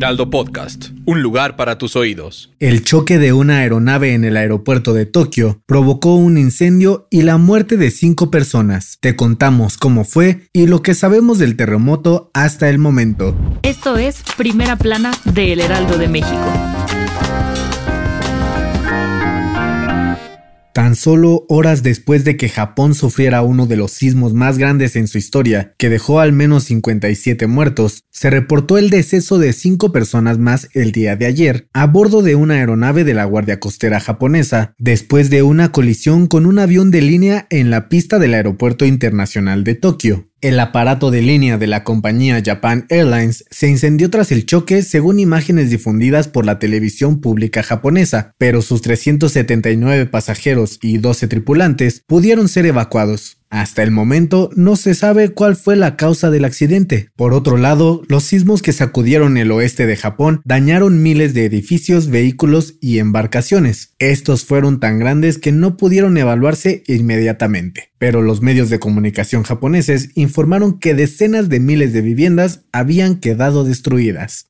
Heraldo Podcast, un lugar para tus oídos. El choque de una aeronave en el aeropuerto de Tokio provocó un incendio y la muerte de cinco personas. Te contamos cómo fue y lo que sabemos del terremoto hasta el momento. Esto es Primera Plana de El Heraldo de México. Tan solo horas después de que Japón sufriera uno de los sismos más grandes en su historia, que dejó al menos 57 muertos, se reportó el deceso de cinco personas más el día de ayer a bordo de una aeronave de la Guardia Costera japonesa, después de una colisión con un avión de línea en la pista del Aeropuerto Internacional de Tokio. El aparato de línea de la compañía Japan Airlines se incendió tras el choque según imágenes difundidas por la televisión pública japonesa, pero sus 379 pasajeros y 12 tripulantes pudieron ser evacuados. Hasta el momento no se sabe cuál fue la causa del accidente. Por otro lado, los sismos que sacudieron el oeste de Japón dañaron miles de edificios, vehículos y embarcaciones. Estos fueron tan grandes que no pudieron evaluarse inmediatamente. Pero los medios de comunicación japoneses informaron que decenas de miles de viviendas habían quedado destruidas.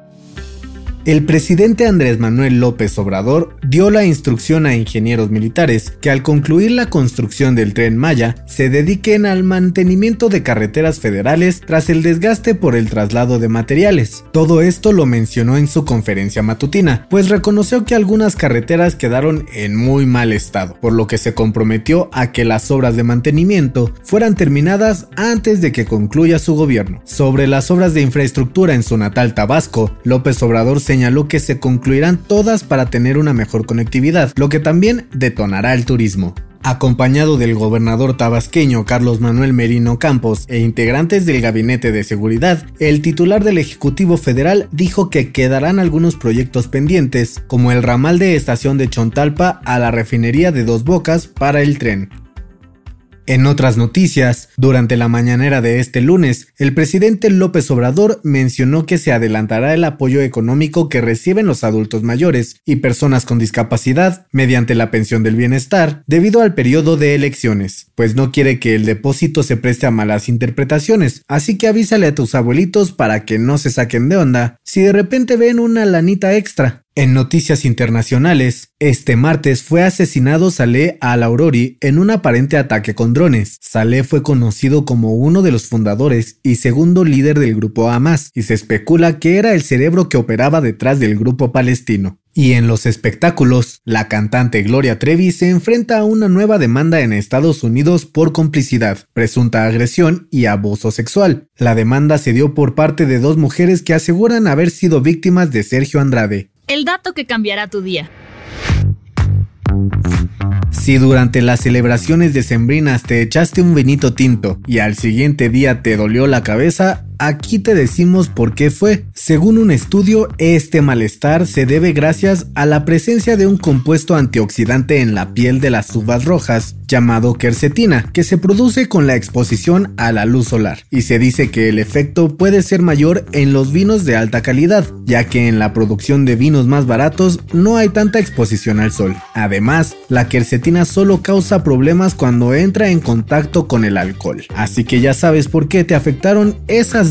El presidente Andrés Manuel López Obrador dio la instrucción a ingenieros militares que al concluir la construcción del tren Maya se dediquen al mantenimiento de carreteras federales tras el desgaste por el traslado de materiales. Todo esto lo mencionó en su conferencia matutina, pues reconoció que algunas carreteras quedaron en muy mal estado, por lo que se comprometió a que las obras de mantenimiento fueran terminadas antes de que concluya su gobierno. Sobre las obras de infraestructura en su natal Tabasco, López Obrador se señaló que se concluirán todas para tener una mejor conectividad, lo que también detonará el turismo. Acompañado del gobernador tabasqueño Carlos Manuel Merino Campos e integrantes del Gabinete de Seguridad, el titular del Ejecutivo Federal dijo que quedarán algunos proyectos pendientes, como el ramal de estación de Chontalpa a la refinería de Dos Bocas para el tren. En otras noticias, durante la mañanera de este lunes, el presidente López Obrador mencionó que se adelantará el apoyo económico que reciben los adultos mayores y personas con discapacidad mediante la pensión del bienestar debido al periodo de elecciones, pues no quiere que el depósito se preste a malas interpretaciones, así que avísale a tus abuelitos para que no se saquen de onda si de repente ven una lanita extra. En noticias internacionales, este martes fue asesinado Saleh al-Aurori en un aparente ataque con drones. Saleh fue conocido como uno de los fundadores y segundo líder del grupo Hamas, y se especula que era el cerebro que operaba detrás del grupo palestino. Y en los espectáculos, la cantante Gloria Trevi se enfrenta a una nueva demanda en Estados Unidos por complicidad, presunta agresión y abuso sexual. La demanda se dio por parte de dos mujeres que aseguran haber sido víctimas de Sergio Andrade, el dato que cambiará tu día. Si durante las celebraciones decembrinas te echaste un vinito tinto y al siguiente día te dolió la cabeza, Aquí te decimos por qué fue. Según un estudio, este malestar se debe gracias a la presencia de un compuesto antioxidante en la piel de las uvas rojas llamado quercetina, que se produce con la exposición a la luz solar, y se dice que el efecto puede ser mayor en los vinos de alta calidad, ya que en la producción de vinos más baratos no hay tanta exposición al sol. Además, la quercetina solo causa problemas cuando entra en contacto con el alcohol, así que ya sabes por qué te afectaron esas